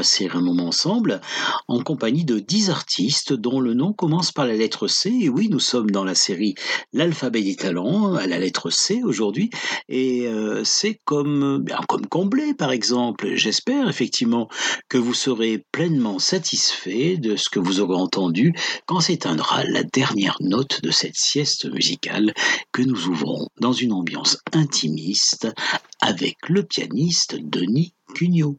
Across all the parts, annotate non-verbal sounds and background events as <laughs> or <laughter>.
passer un moment ensemble en compagnie de 10 artistes dont le nom commence par la lettre C. Et oui, nous sommes dans la série L'alphabet des talents à la lettre C aujourd'hui. Et euh, c'est comme, bien, comme comblé, par exemple. J'espère effectivement que vous serez pleinement satisfait de ce que vous aurez entendu quand s'éteindra la dernière note de cette sieste musicale que nous ouvrons dans une ambiance intimiste avec le pianiste Denis Cugnot.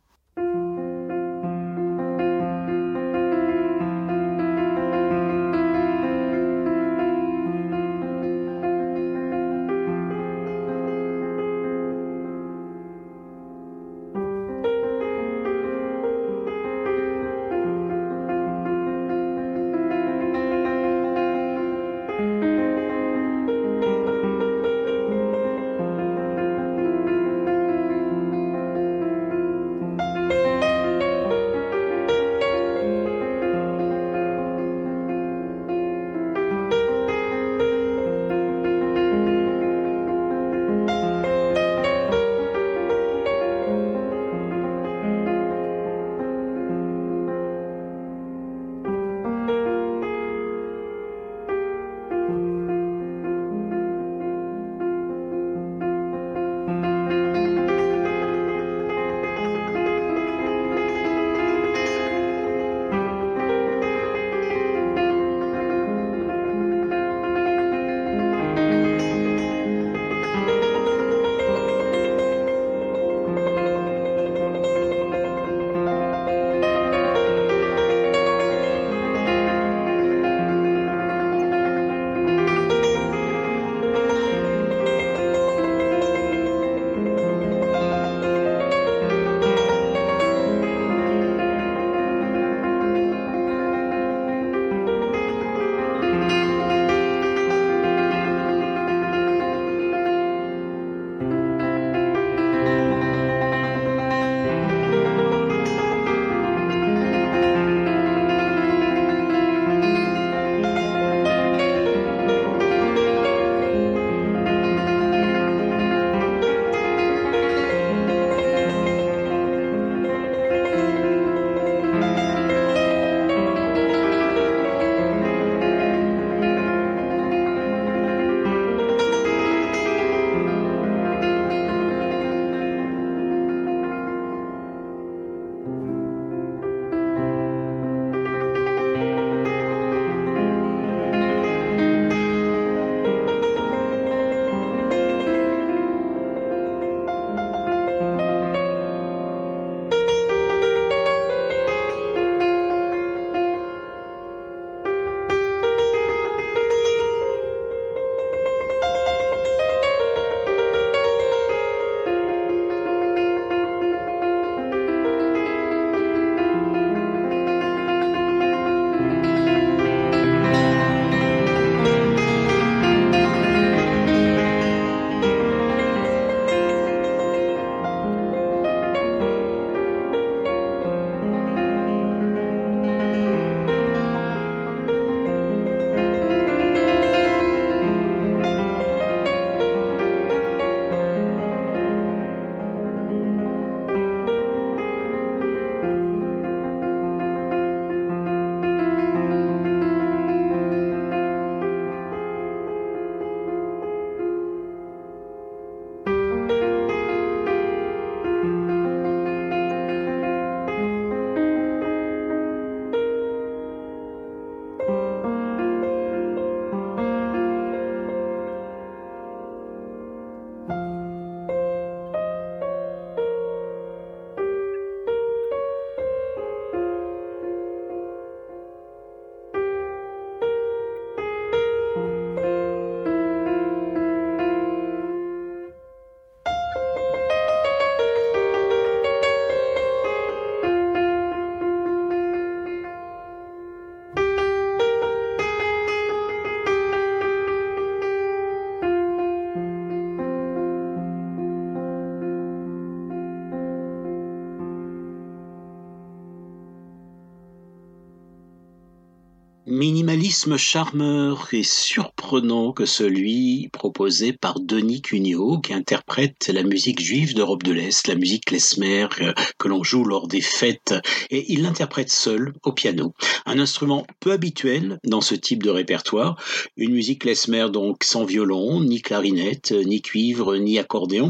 Minimalisme charmeur et surprenant que celui proposé par Denis Cugnot, qui interprète la musique juive d'Europe de l'Est, la musique klezmer euh, que l'on joue lors des fêtes, et il l'interprète seul au piano. Un instrument peu habituel dans ce type de répertoire, une musique klezmer donc sans violon, ni clarinette, ni cuivre, ni accordéon,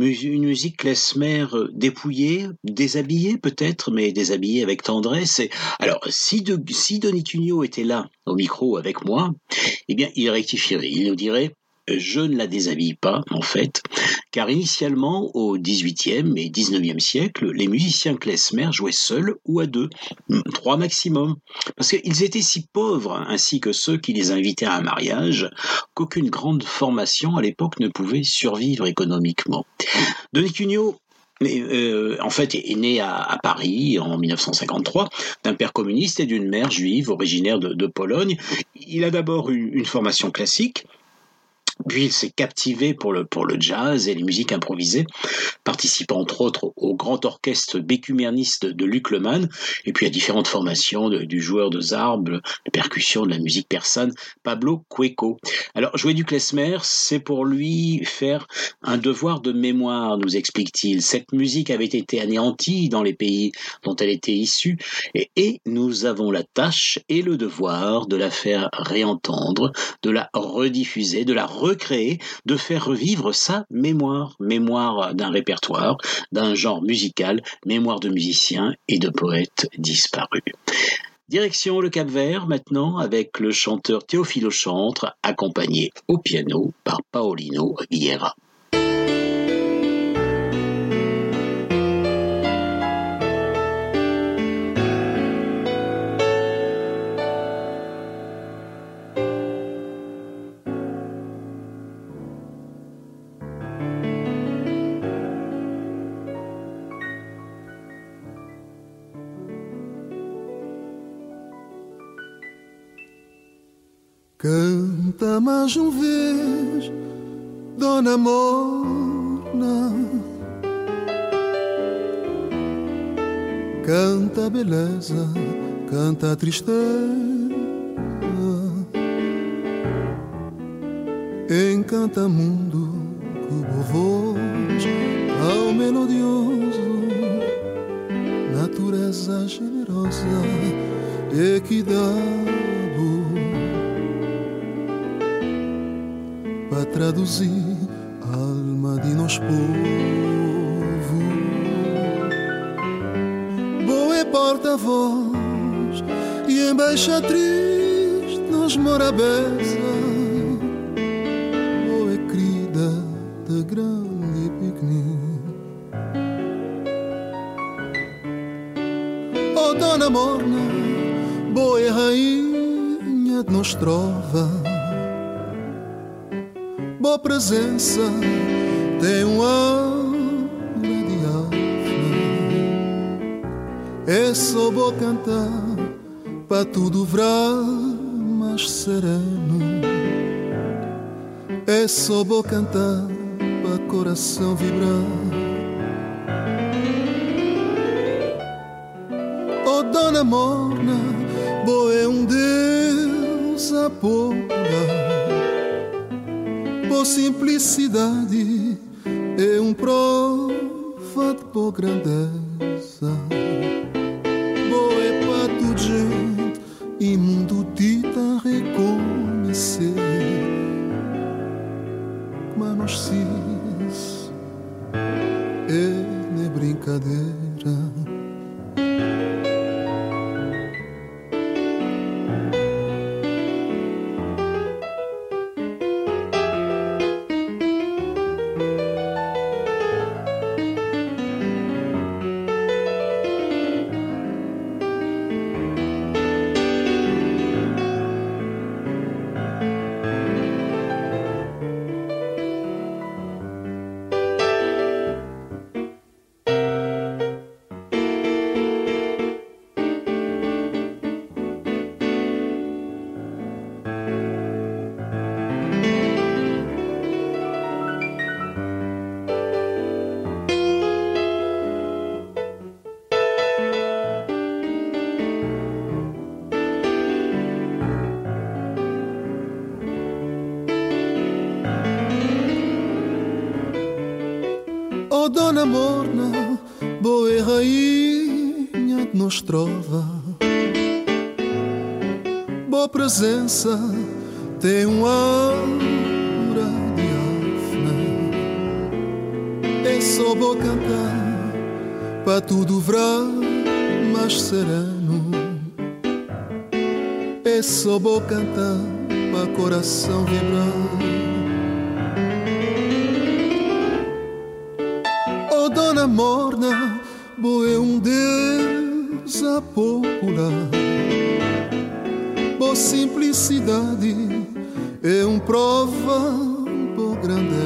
une musique klezmer dépouillée, déshabillée peut-être, mais déshabillée avec tendresse. alors, si, de, si Denis Cugnot était là, au micro avec moi, eh bien, il rectifierait. Il nous dirait je ne la déshabille pas, en fait, car initialement, au XVIIIe et XIXe siècle, les musiciens klezmer jouaient seuls ou à deux, trois maximum, parce qu'ils étaient si pauvres, ainsi que ceux qui les invitaient à un mariage, qu'aucune grande formation à l'époque ne pouvait survivre économiquement. Denis Cugnot euh, en fait, est né à, Paris en 1953 d'un père communiste et d'une mère juive originaire de, Pologne. Il a d'abord eu une formation classique, puis il s'est captivé pour le, pour le jazz et les musiques improvisées, participant entre autres au grand orchestre bécumerniste de Luc Lemann, et puis à différentes formations du joueur de zarbe, de percussion, de la musique persane, Pablo Cueco. Alors, jouer du klezmer, c'est pour lui faire un devoir de mémoire, nous explique-t-il. Cette musique avait été anéantie dans les pays dont elle était issue, et, et nous avons la tâche et le devoir de la faire réentendre, de la rediffuser, de la recréer, de faire revivre sa mémoire, mémoire d'un répertoire, d'un genre musical, mémoire de musiciens et de poètes disparus. Direction le Cap-Vert maintenant avec le chanteur Théophile Chantre, accompagné au piano par Paolino Vieira. Canta mais uma vez, Dona Mona. Canta a beleza, canta a tristeza. Encanta mundo com voz ao melodioso, natureza generosa, equidade traduzir alma de nós povo. Boa é porta-voz e embaixatriz nos mora presença tem um ar de É só vou cantar para tudo vrar mais sereno. É só vou cantar para coração vibrar. Oh, dona morna, boa é um Deus a por simplicidade e um profado por grandeza. Tem um aura de afna só bocantar cantar pa tudo vrá mais sereno. É só vou cantar pa coração vibrar. Oh dona morna boa é um deus a popular Boa simplicidade é um prova por grandeza.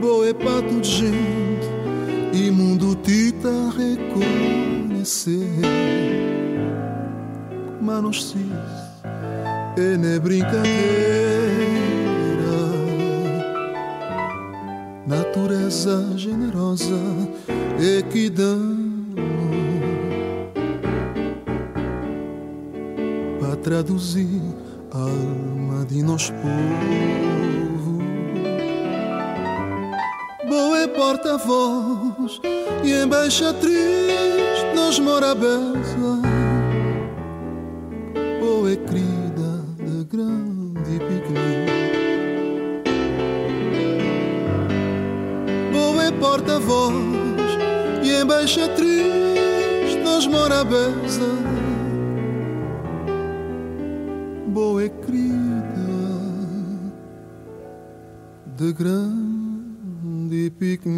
Boa é para tudo gente e mundo tita reconhecer. Mas não se é nem brincadeira. natureza generosa e traduzir a alma de nosso povo. Boa é porta-voz e embaixatriz nos morabeza. Boa é crida de grande piquenique. porta-voz e embaixatriz nos morabeza. Boa de grande piquenique.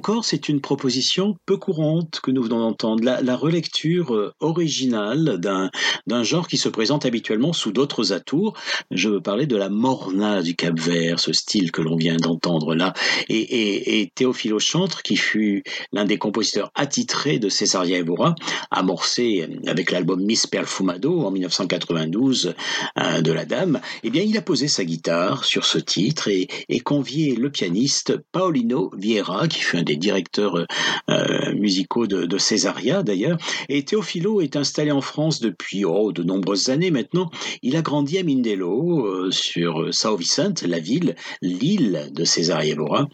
Encore, c'est une proposition peu courante que nous venons d'entendre, la, relecture euh, originale d'un genre qui se présente habituellement sous d'autres atours. Je veux parler de la morna du Cap-Vert, ce style que l'on vient d'entendre là. Et, et, Théophile Chantre, qui fut l'un des compositeurs attitrés de Césaria Evora, amorcé avec l'album Miss Perfumado en 1992 euh, de la Dame, eh bien, il a posé sa guitare sur ce titre et, convié le pianiste Paolino Vieira, qui fut un directeurs euh, euh, musicaux de, de Césaria d'ailleurs. Et Teofilo est installé en France depuis oh, de nombreuses années maintenant. Il a grandi à Mindelo, euh, sur Sao Vicente, la ville, l'île de Césaria Evora.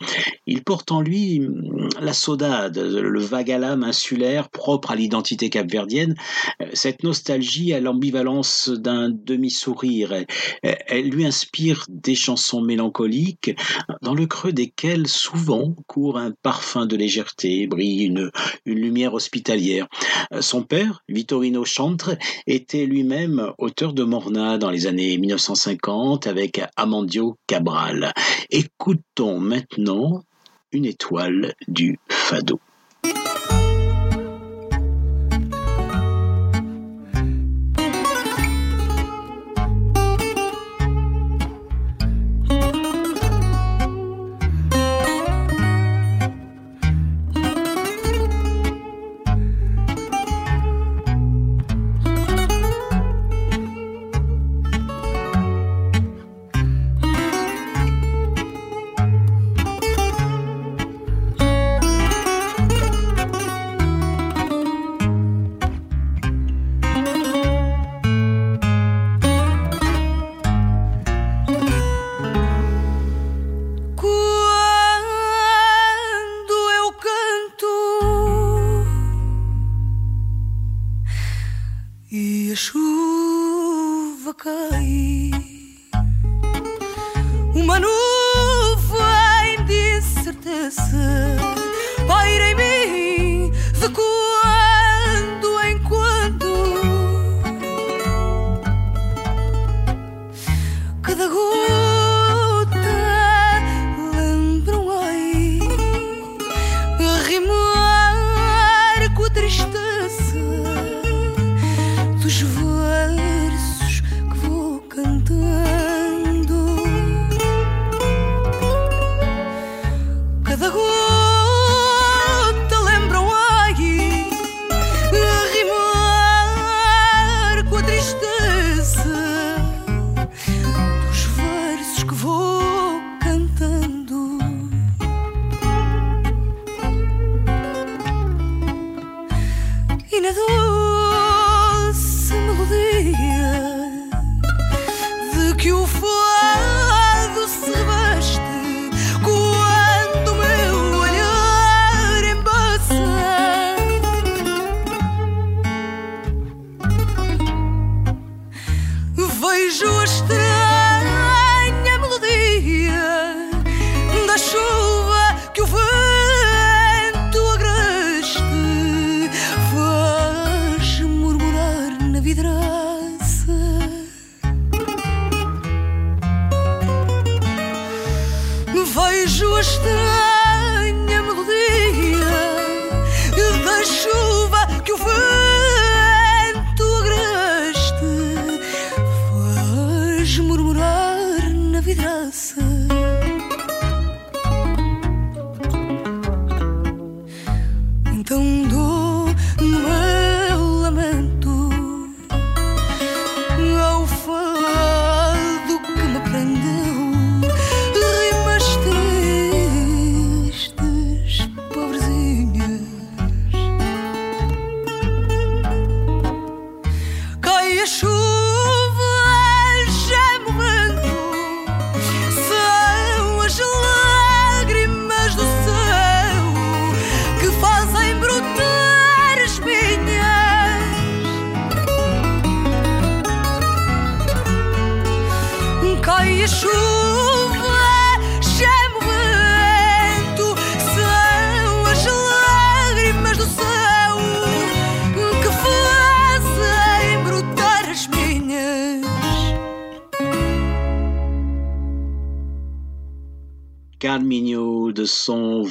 Il porte en lui hum, la saudade, le vague à l'âme insulaire propre à l'identité capverdienne, cette nostalgie à l'ambivalence d'un demi-sourire. Elle lui inspire des chansons mélancoliques dans le creux desquelles souvent court un parfum fin de légèreté, brille une, une lumière hospitalière. Euh, son père, Vittorino Chantre, était lui-même auteur de Morna dans les années 1950 avec Amandio Cabral. Écoutons maintenant une étoile du Fado. a chuva cair, uma nuvem.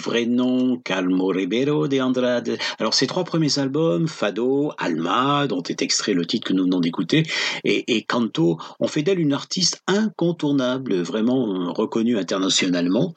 Vrai nom, Calmo Ribeiro de Andrade. Alors ces trois premiers albums, Fado, Alma, dont est extrait le titre que nous venons d'écouter, et, Canto, ont fait d'elle une artiste incontournable, vraiment reconnue internationalement.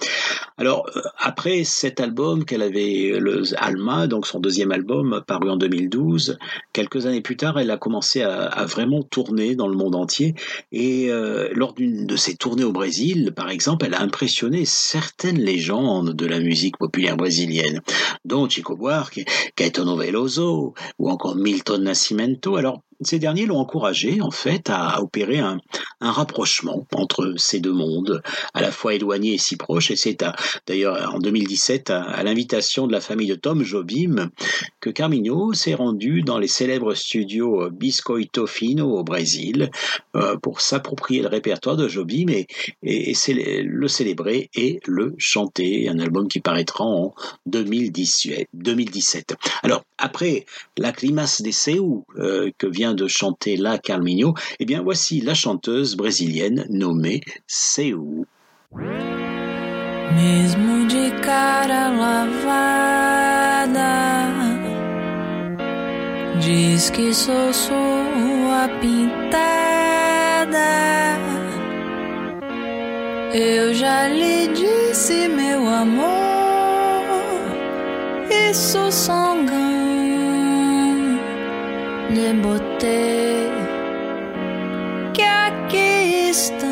Alors euh, après cet album qu'elle avait, le Alma, donc son deuxième album paru en 2012, quelques années plus tard, elle a commencé à, vraiment tourner dans le monde entier. Et euh, lors d'une de ses tournées au Brésil, par exemple, elle a impressionné certaines légendes de la musique populaire brésilienne, dont Chico Buarque, Caetano Veloso ou encore Milton Nascimento. Alors ces derniers l'ont encouragé en fait à opérer un, rapprochement entre ces deux mondes, à la fois éloignés et si proches. Et c'est d'ailleurs en 2017, à, l'invitation de la famille de Tom Jobim, que Carminho s'est rendu dans les célèbres studios Biscoito Fino au Brésil euh, pour s'approprier le répertoire de Jobim et, le célébrer et le chanter. Un album qui paraîtra en 2017. 2017. Alors après la Climace des Seu euh, que vient de chanter la Carminho, eh bien voici la chanteuse brésilienne nommée Seu. Mesmo de cara lavada, diz que sou sua pintada. Eu já lhe disse, meu amor, isso sangão. De beauté que aqui estão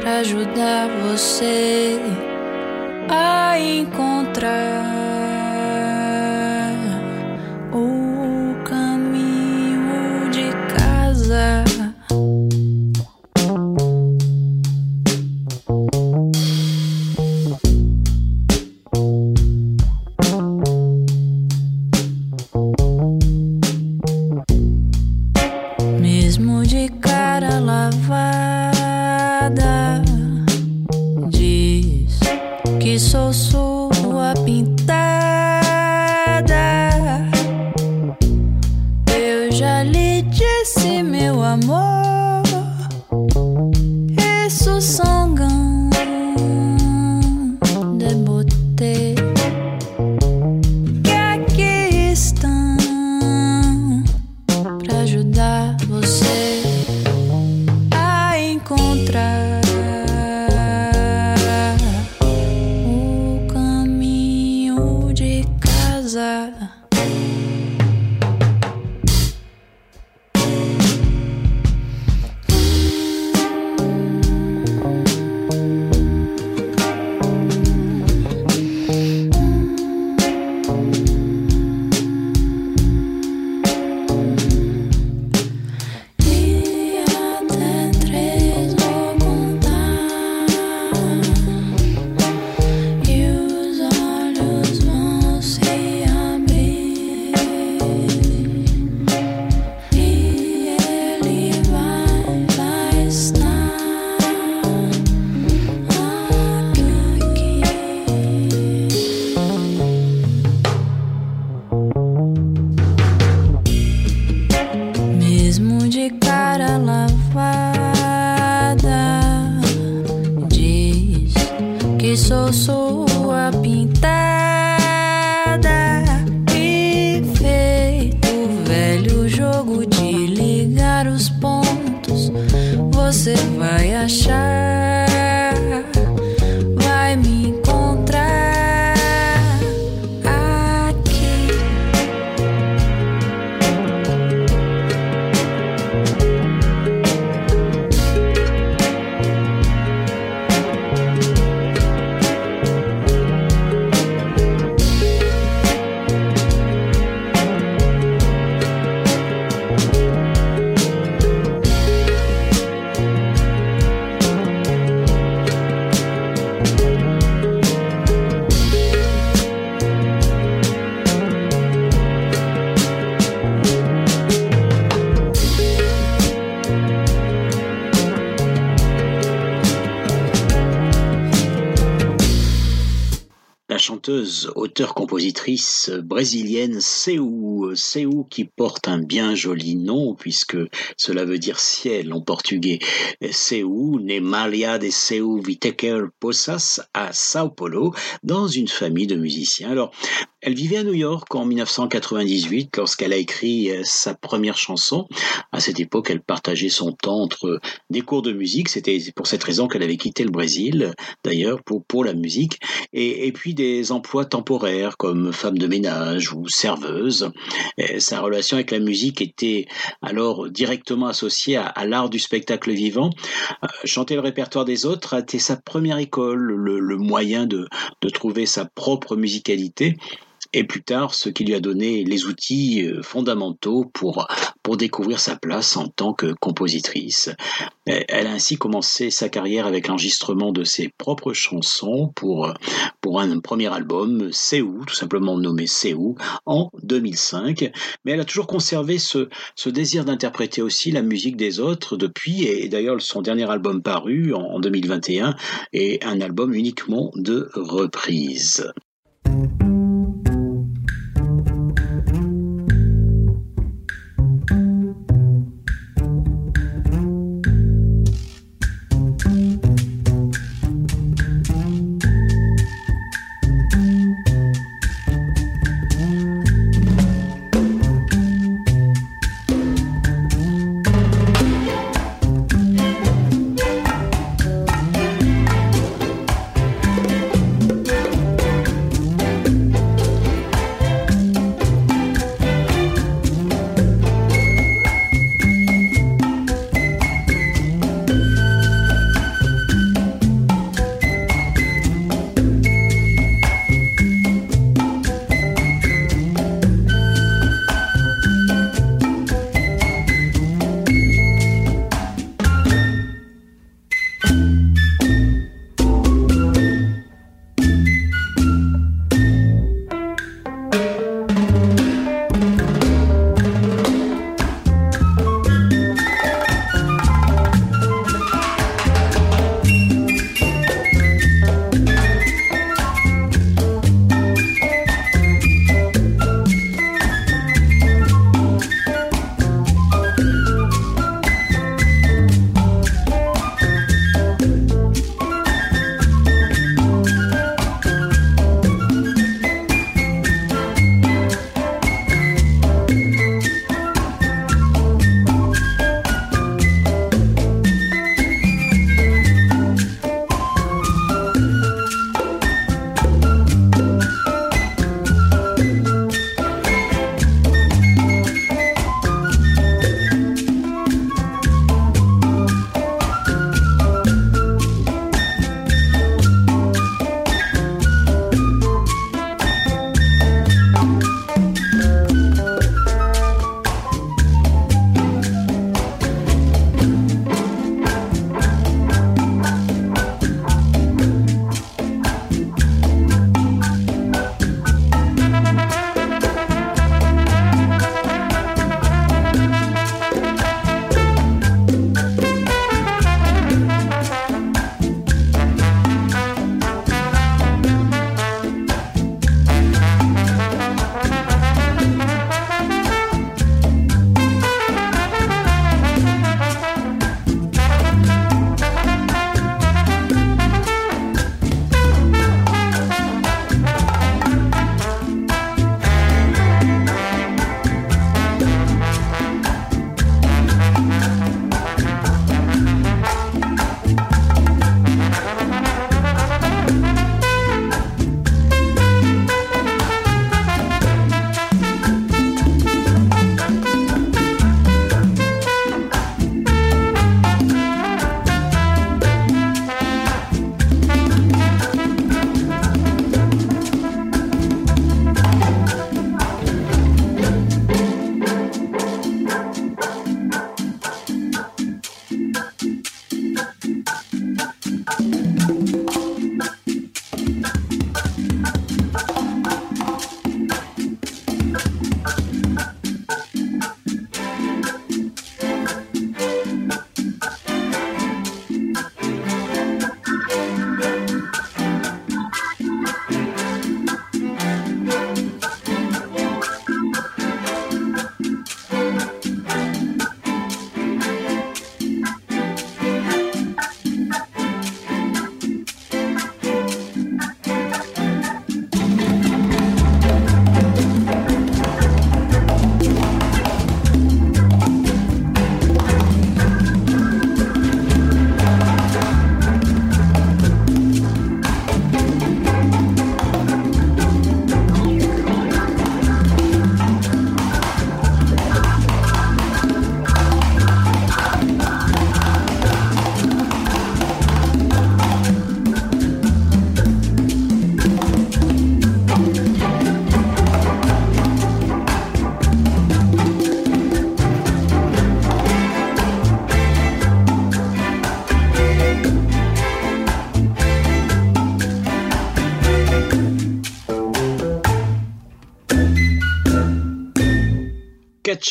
para ajudar você a encontrar. Hause chanteuse, auteure-compositrice brésilienne Seu, Seu qui porte un bien joli nom puisque cela veut dire ciel en portugais. Seu, née Maria de Seu Viteker Poças à Sao Paulo, dans une famille de musiciens. Alors, elle vivait à New York en 1998 lorsqu'elle a écrit euh, sa première chanson. À cette époque, elle partageait son temps entre des cours de musique. C'était pour cette raison qu'elle avait quitté le Brésil, d'ailleurs, pour, pour la musique. Et, puis des emplois temporaires comme femme de ménage ou serveuse. Sa relation avec la musique était alors directement associée à, à l'art du spectacle vivant. Euh, chanter le répertoire des autres a été sa première école, le, le moyen de, de trouver sa propre musicalité et plus tard ce qui lui a donné les outils euh, fondamentaux pour, pour découvrir sa place en tant que compositrice. Elle a ainsi commencé sa carrière avec l'enregistrement de ses propres chansons pour, pour un premier album, C'est tout simplement nommé C'est en 2005. Mais elle a toujours conservé ce, ce désir d'interpréter aussi la musique des autres depuis, et d'ailleurs son dernier album paru en, en 2021 est un album uniquement de reprises.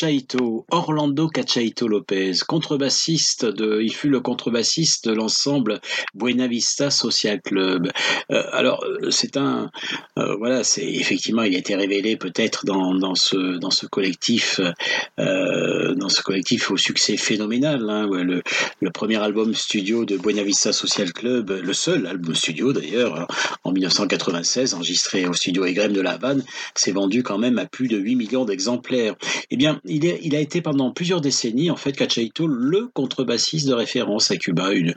Cachaito, Orlando Cachaito Lopez, contrebassiste de, il fut le contrebassiste de l'ensemble Buena Vista Social Club. Euh, alors c'est un, euh, voilà, c'est effectivement il a été révélé peut-être dans, ce collectif, euh, dans ce collectif au succès phénoménal. Hein, le, le, premier album studio de Buena Vista Social Club, le seul album studio d'ailleurs, en 1996, enregistré au studio Egrem de La Havane, s'est vendu quand même à plus de 8 millions d'exemplaires. Eh bien il, a été pendant plusieurs décennies, en fait, Cachaito, le contrebassiste de référence à Cuba, une,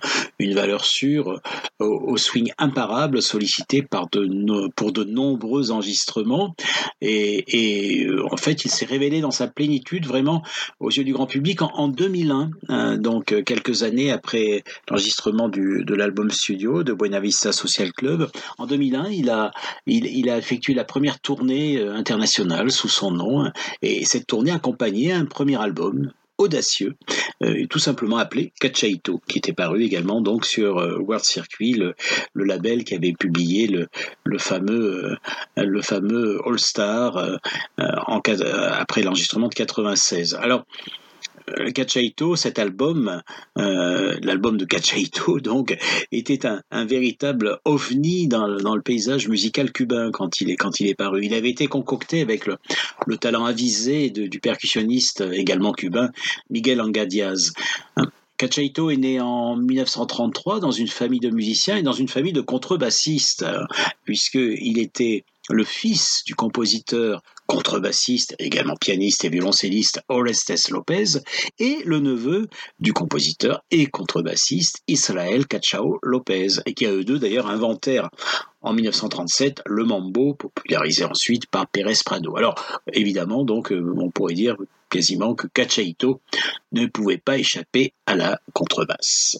valeur sûre euh, au, swing imparable, sollicité par de, pour de nombreux enregistrements. Et, euh, en fait, il s'est révélé dans sa plénitude vraiment aux yeux du grand public en, 2001, hein, donc euh, quelques années après l'enregistrement de l'album studio de Buena Vista Social Club. En 2001, il a, il a effectué la première tournée internationale sous son nom, et cette tournée un premier album audacieux, euh, tout simplement appelé Cachaito, qui était paru également donc sur euh, World Circuit, le, label qui avait publié le, fameux, euh, le fameux All Star après l'enregistrement de 96. Alors, euh, Cachaito, cet album, euh, l'album de Cachaito, <laughs> donc, était un, véritable ovni dans, le paysage musical cubain quand il est, quand il est paru. Il avait été concocté avec le, talent avisé du percussionniste également cubain Miguel Anga Diaz. Cachaito est né en 1933 dans une famille de musiciens et dans une famille de contrebassistes, puisqu'il était le fils du compositeur contrebassiste, également pianiste et violoncelliste Orestes Lopez, et le neveu du compositeur et contrebassiste Israel Cachao Lopez, et qui a eux deux d'ailleurs inventèrent en 1937 le mambo, popularisé ensuite par Pérez Prado. Alors évidemment, donc euh, on pourrait dire quasiment que Cachaito ne pouvait pas échapper à la contrebasse.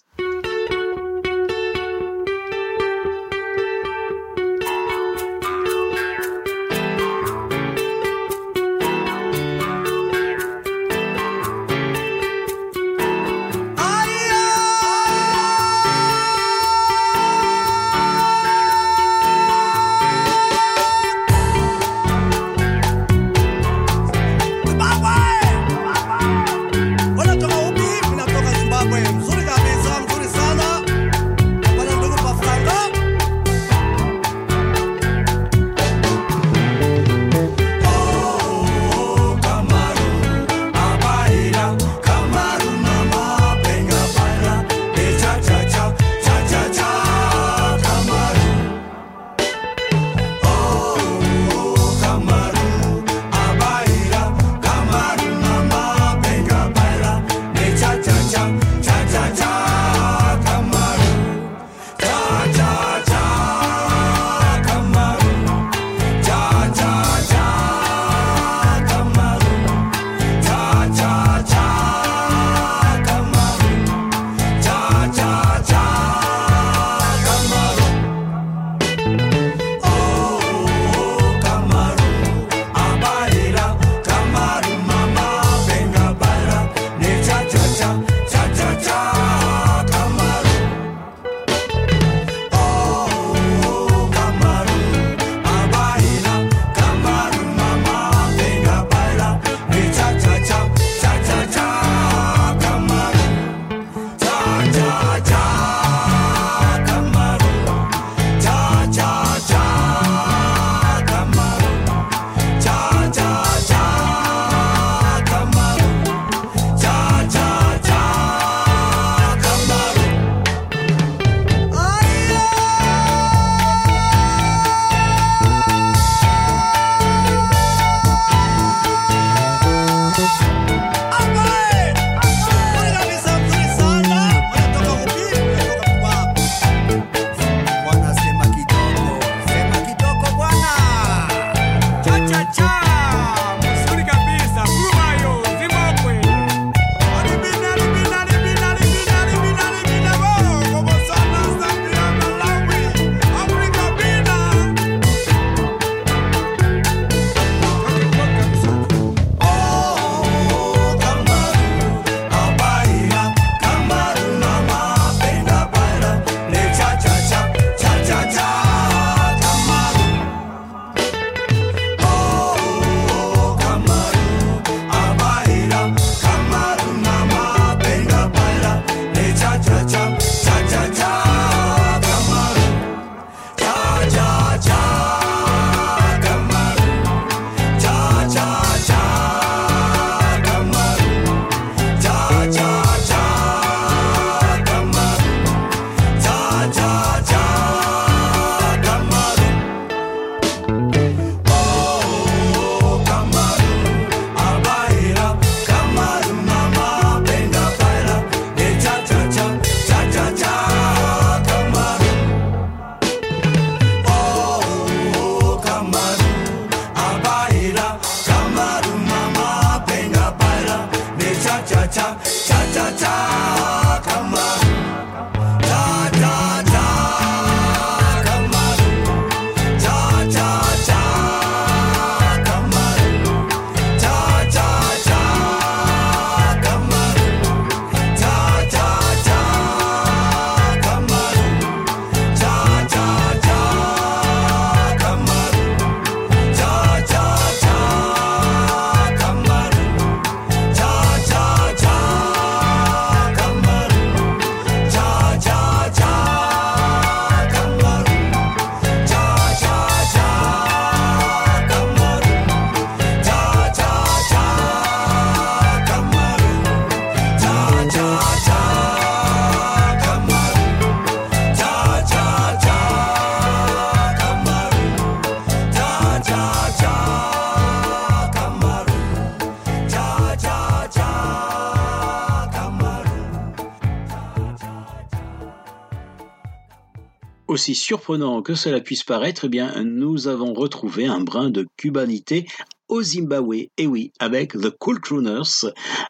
Surprenant que cela puisse paraître, eh bien, nous avons retrouvé un brin de cubanité au Zimbabwe, et oui, avec The Cool Crooners.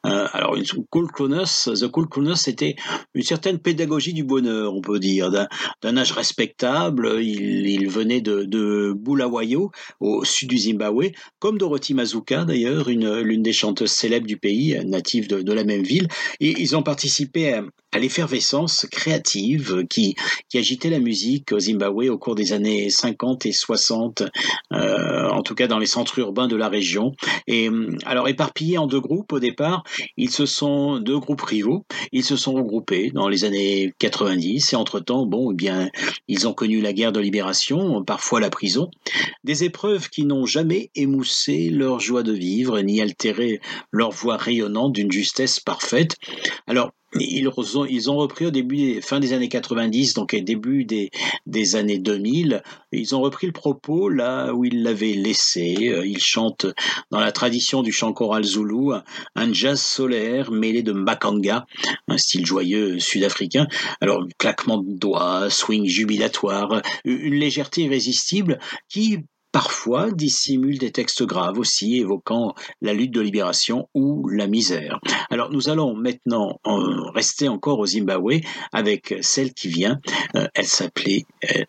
Euh, alors, Cool The Cool Crooners, c'était une certaine pédagogie du bonheur, on peut dire, d'un âge respectable. Il, il venait de, de, Bulawayo, au sud du Zimbabwe, comme Dorothy Mazuka, d'ailleurs, l'une des chanteuses célèbres du pays, native de, de, la même ville. Et ils ont participé à, à l'effervescence créative qui, qui agitait la musique au Zimbabwe au cours des années 50 et 60, euh, en tout cas dans les centres urbains de la région. Et hum, alors éparpillés en deux groupes au départ, ils se sont deux groupes rivaux, ils se sont regroupés dans les années 90 et entre-temps, bon, eh bien, ils ont connu la guerre de libération, parfois la prison, des épreuves qui n'ont jamais émoussé leur joie de vivre ni altéré leur voix rayonnante d'une justesse parfaite. Alors, ils ont, repris au début, fin des années 90, donc début des, des années 2000, ils ont repris le propos là où ils l'avaient laissé. Euh, ils chantent dans la tradition du chant choral zoulou un jazz solaire mêlé de mbakanga, un style joyeux sud-africain. Alors, claquement de doigts, swing jubilatoire, une légèreté irrésistible qui parfois dissimule des textes graves aussi évoquant la lutte de libération ou la misère. Alors nous allons maintenant rester encore au Zimbabwe avec celle qui vient. Euh, elle s'appelait euh,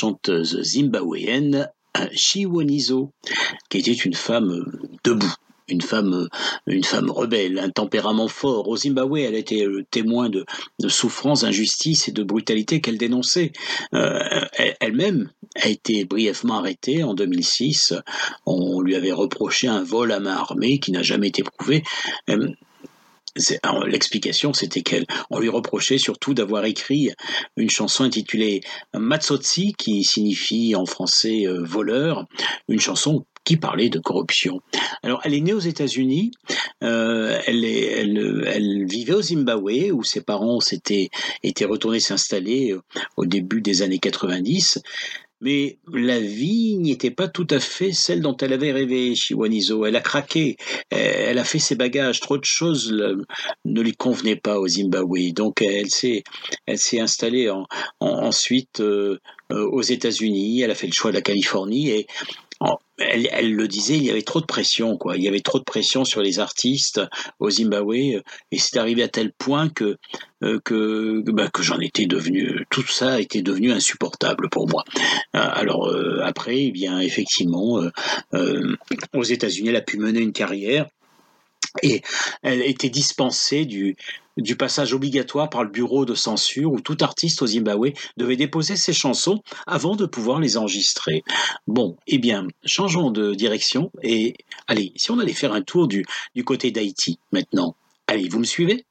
chanteuse zimbabwéenne Chiwonizo, qui était une femme debout une femme, une femme rebelle, un tempérament fort. Au Zimbabwe, elle était le témoin de, souffrances, d'injustice et de brutalité qu'elle dénonçait. Euh, elle-même a été brièvement arrêtée en 2006. On lui avait reproché un vol à main armée qui n'a jamais été prouvé. Euh, l'explication, c'était qu'elle, on lui reprochait surtout d'avoir écrit une chanson intitulée Matsotsi, qui signifie en français euh, voleur, une chanson qui parlait de corruption. Alors, elle est née aux États-Unis. Euh, elle, elle, elle, vivait au Zimbabwe où ses parents s'étaient étaient retournés s'installer euh, au début des années 90. Mais la vie n'était pas tout à fait celle dont elle avait rêvé, Chiwanizo. Elle a craqué, elle a fait ses bagages, trop de choses ne lui convenaient pas au Zimbabwe. Donc elle s'est, elle s'est installée en, ensuite euh, euh, aux États-Unis. Elle a fait le choix de la Californie et elle, le disait, il y avait trop de pression, quoi. Il y avait trop de pression sur les artistes au Zimbabwe, et c'est arrivé à tel point que euh, que bah, que j'en étais devenu, tout ça était devenu insupportable pour moi. Euh, alors euh, après, eh bien effectivement, aux États-Unis, elle a pu mener une carrière et elle était dispensée du, du passage obligatoire par le bureau de censure où tout artiste au Zimbabwe devait déposer ses chansons avant de pouvoir les enregistrer. Bon, eh bien, changeons de direction et allez, si on allait faire un tour du, du côté d'Haïti maintenant. Allez, vous me suivez?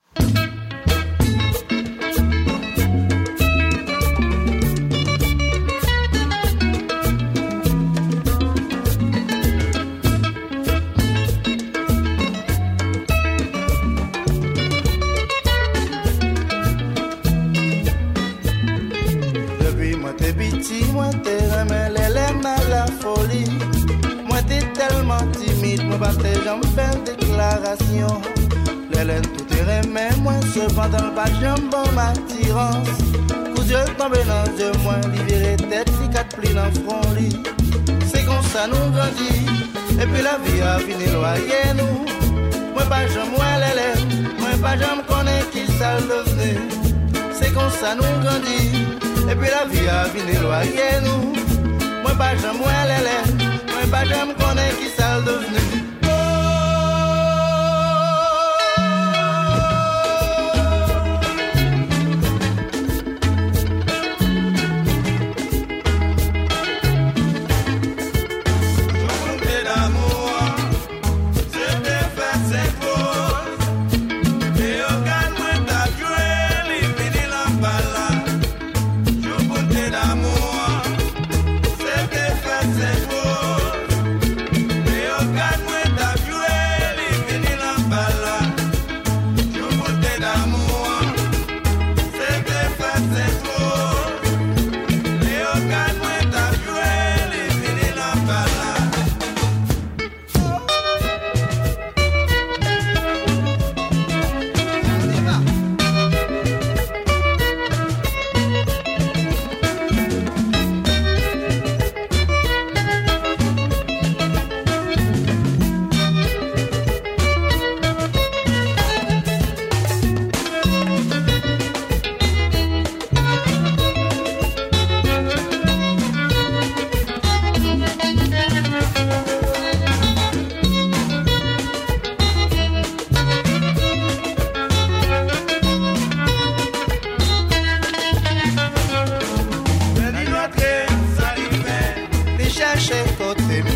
Mwen pa te jam fèr deklarasyon Lè lè tout e remè mwen Sepantan pa jam bon matirans Kou zye tombe nan zye mwen Li vire tèt li kat pli nan fron li Se kon sa nou grandi E pi la vi a vini loye nou Mwen pa jam mwen lè lè Mwen pa jam konen ki sal devne Se kon sa nou grandi E pi la vi a vini loye nou Mwen pa jam mwen lè lè Mwen pa jam konen ki sal devne te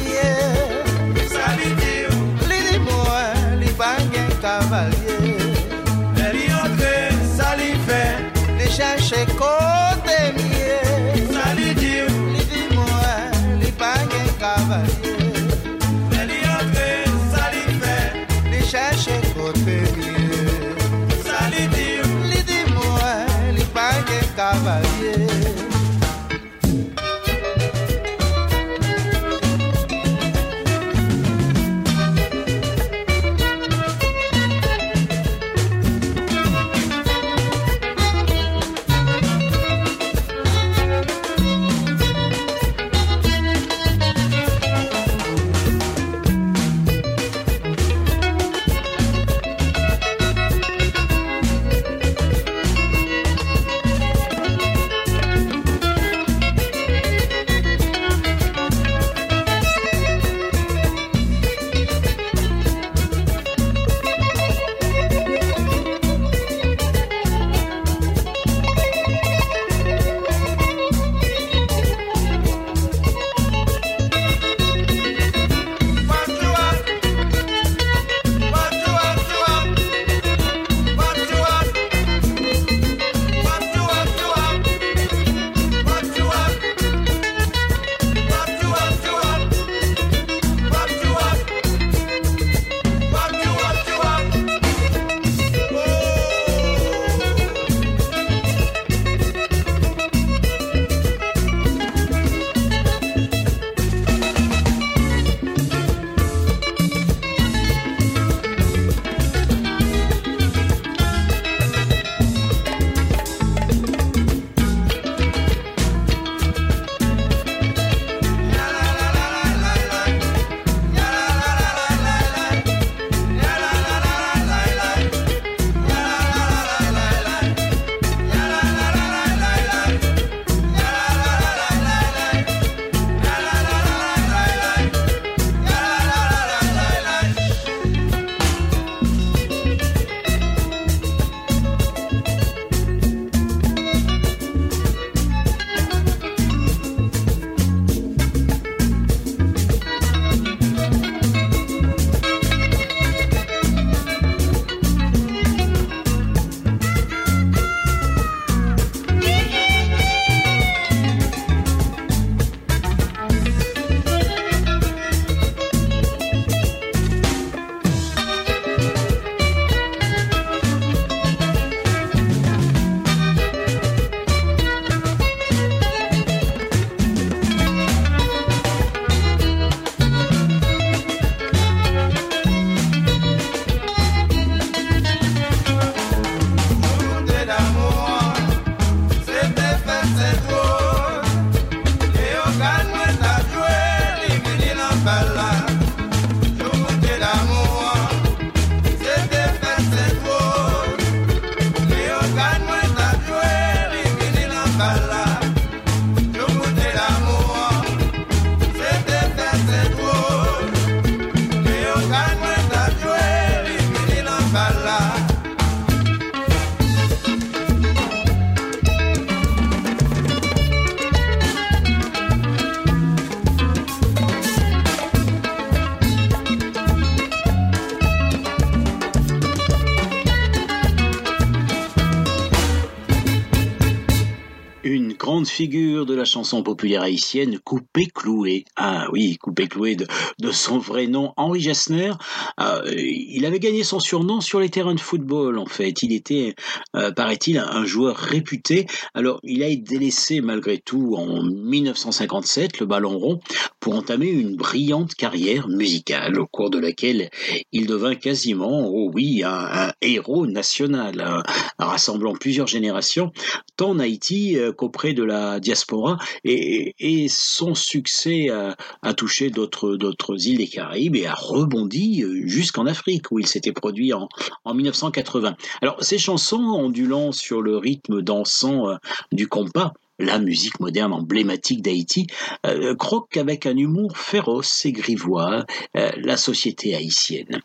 figure de la chanson populaire haïtienne, Coupé Cloué. Ah oui, Coupé Cloué de, son vrai nom, Henri Gessner. Euh, il avait gagné son surnom sur les terrains de football, en fait. Il était, euh, paraît-il, un joueur réputé. Alors, il a été délaissé malgré tout en 1957, le ballon rond, pour entamer une brillante carrière musicale, au cours de laquelle il devint quasiment, oh oui, un, héros national, rassemblant plusieurs générations, tant en Haïti euh, qu'auprès de la diaspora et, son succès a, touché d'autres îles des Caraïbes et a rebondi euh, jusqu'en Afrique où il s'était produit en, 1980. Alors ces chansons ondulant sur le rythme dansant euh, du compas la musique moderne emblématique d'Haïti, euh, croque avec un humour féroce et grivois la société haïtienne.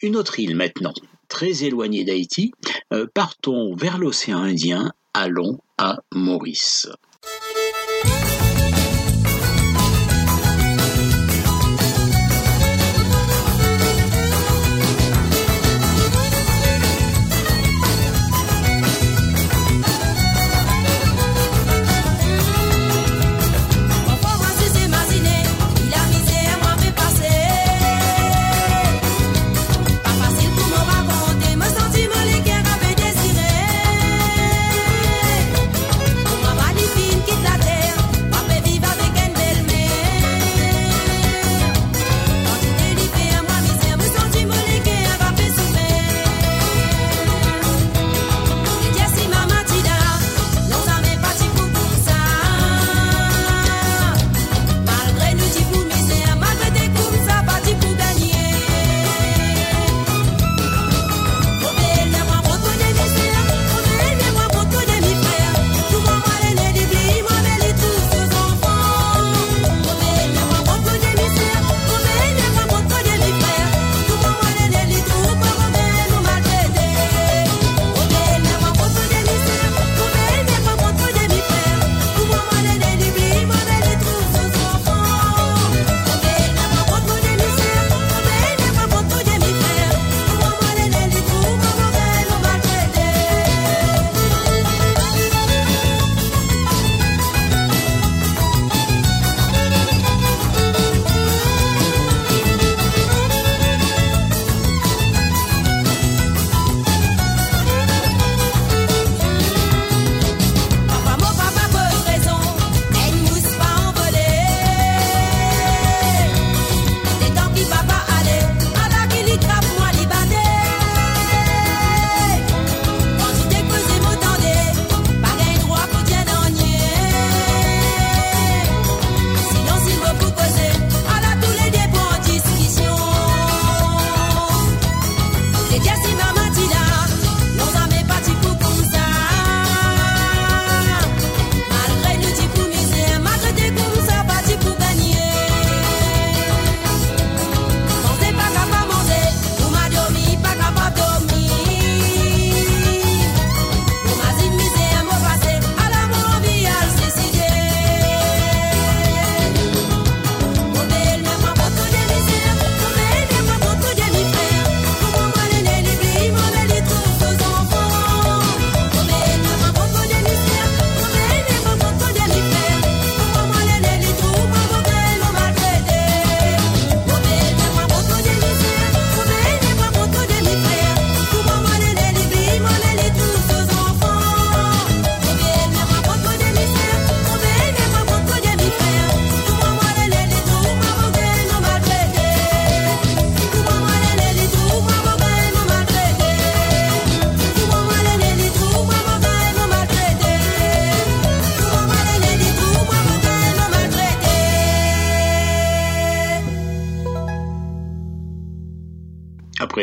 Une autre île maintenant, très éloignée d'Haïti, partons vers l'océan Indien, allons à Maurice.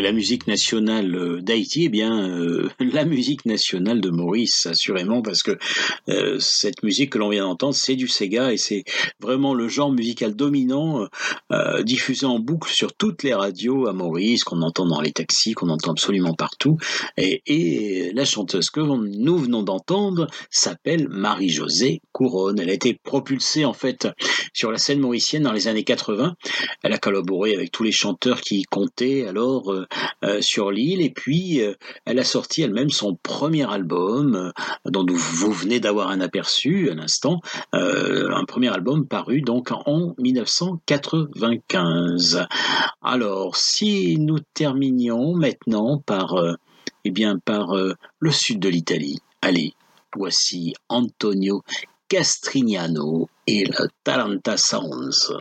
La musique nationale euh, d'Haïti, eh bien, euh, <laughs> la musique nationale de Maurice, assurément, parce que euh, cette musique que l'on vient d'entendre, c'est du Sega et c'est vraiment le genre musical dominant diffusé en boucle sur toutes les radios à Maurice, qu'on entend dans les taxis, qu'on entend absolument partout. Et, la chanteuse que nous venons d'entendre s'appelle Marie-Josée Couronne. Elle a été propulsée en fait sur la scène mauricienne dans les années 80. Elle a collaboré avec tous les chanteurs qui comptaient alors sur l'île et puis euh, elle a sorti elle-même son premier album euh, dont vous venez d'avoir un aperçu un instant, euh, un premier album paru donc en 1995. Alors si nous terminions maintenant par euh, eh bien par euh, le sud de l'Italie. Allez, voici Antonio Castrignano et le Taranta Sounds.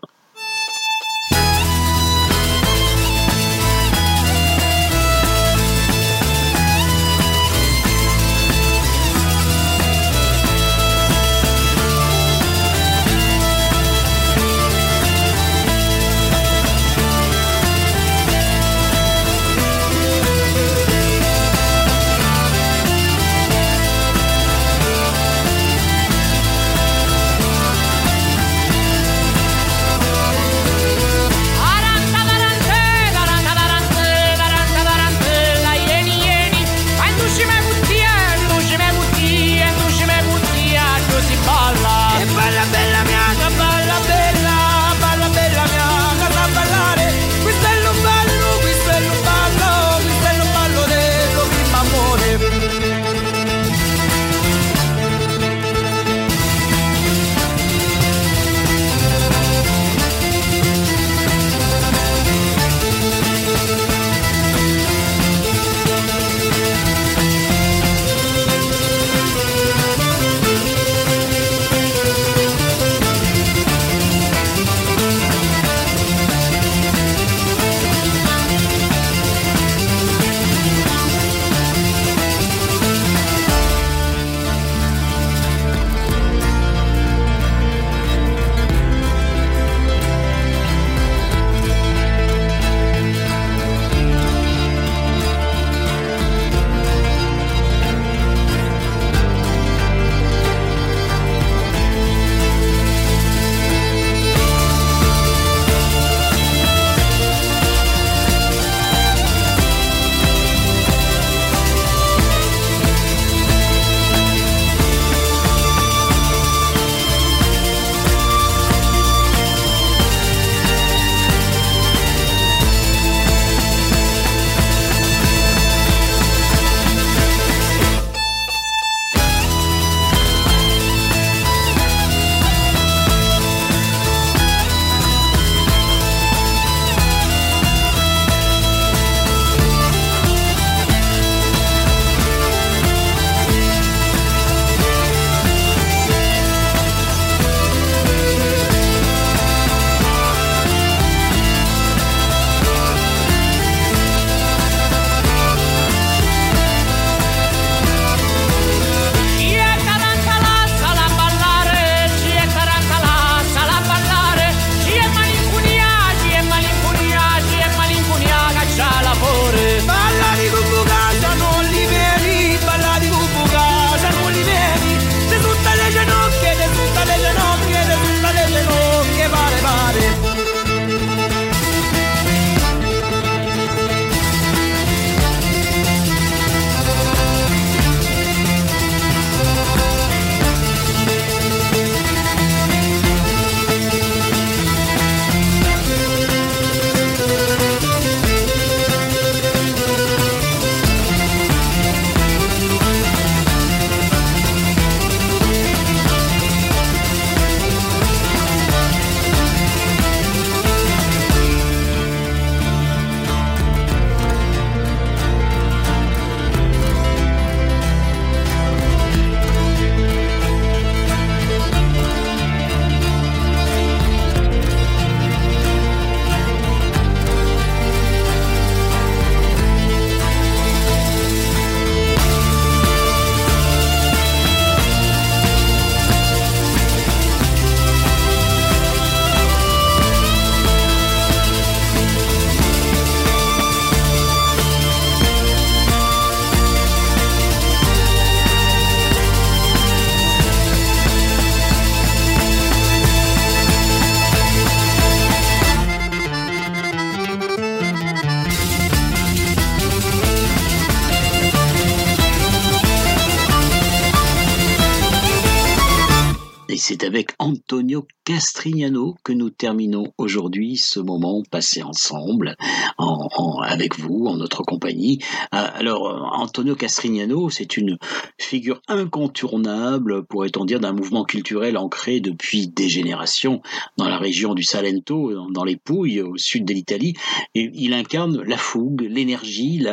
C'est avec Antonio Castrignano que nous terminons aujourd'hui ce moment passé ensemble en, avec vous, en notre compagnie. Euh, alors, Antonio Castrignano, c'est une figure incontournable, pourrait-on dire, d'un mouvement culturel ancré depuis des générations dans la région du Salento, dans les Pouilles, au sud de l'Italie. Il incarne la fougue, l'énergie,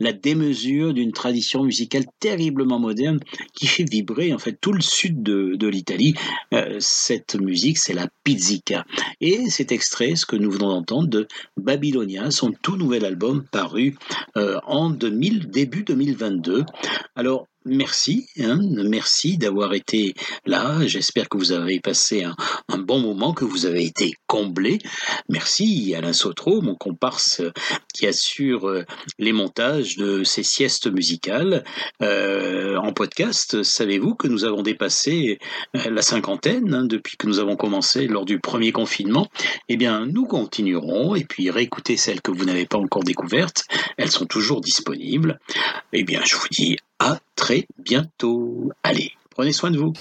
la, démesure d'une tradition musicale terriblement moderne qui fait vibrer en fait tout le sud de l'Italie. Euh, cette musique, c'est la pizzica. Et cet extrait, ce que nous venons d'entendre, de Babylonia, son tout nouvel album paru euh, en 2000, début 2022. Alors, merci, hein, merci d'avoir été là. J'espère que vous avez passé un, bon moment, que vous avez été comblé. Merci Alain Sautreau, mon comparse qui assure euh, les montages de ces siestes musicales euh, en podcast. Savez-vous que nous avons dépassé euh, la cinquantaine hein, depuis que nous avons commencé lors du premier confinement? Eh bien, nous continuerons et puis réécoutez celles que vous n'avez pas encore découvertes. Elles sont toujours disponibles. Eh bien, je vous dis à très bientôt. Allez, prenez soin de vous.